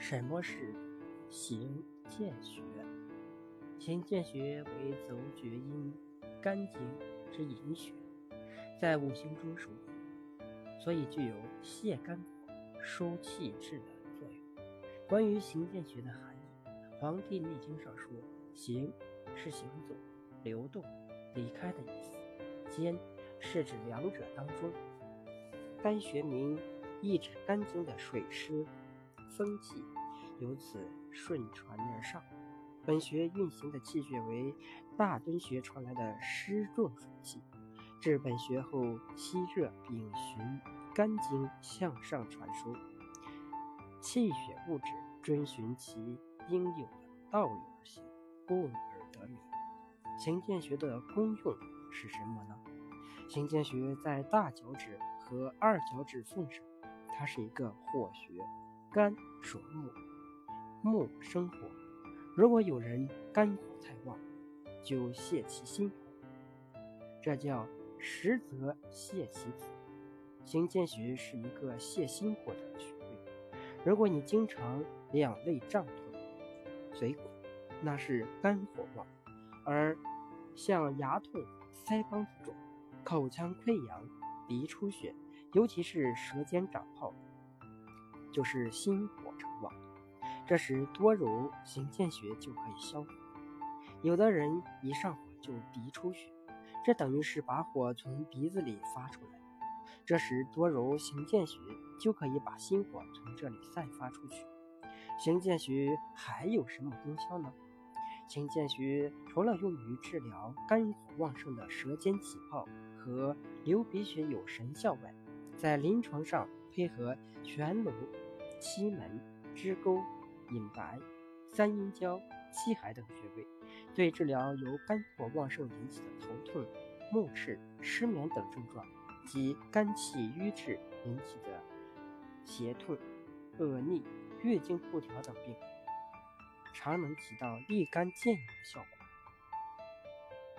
什么是行健学？行健学为走厥阴肝经之营穴，在五行中属火，所以具有泻肝火、疏气滞的作用。关于行健学的含义，《黄帝内经》上说：“行是行走、流动、离开的意思；间是指两者当中。肝学名意指肝经的水湿。”风气由此顺传而上。本穴运行的气血为大敦穴传来的湿浊水气，至本穴后吸热并循肝经向上传输，气血物质遵循其应有的道理而行，故而得名。行间穴的功用是什么呢？行间穴在大脚趾和二脚趾缝上，它是一个火穴。肝属木，木生火。如果有人肝火太旺，就泄其心火，这叫实则泄其子。行间穴是一个泄心火的穴位。如果你经常两肋胀痛、嘴苦，那是肝火旺；而像牙痛、腮帮子肿、口腔溃疡、鼻出血，尤其是舌尖长泡。就是心火成旺，这时多揉行间穴就可以消火。有的人一上火就鼻出血，这等于是把火从鼻子里发出来。这时多揉行间穴就可以把心火从这里散发出去。行间穴还有什么功效呢？行间穴除了用于治疗肝火旺盛的舌尖起泡和流鼻血有神效外，在临床上配合全龙。七门、支沟、隐白、三阴交、七海等穴位，对治疗由肝火旺盛引起的头痛、目赤、失眠等症状，及肝气瘀滞引起的胁痛、恶逆、月经不调等病，常能起到立竿见影的效果。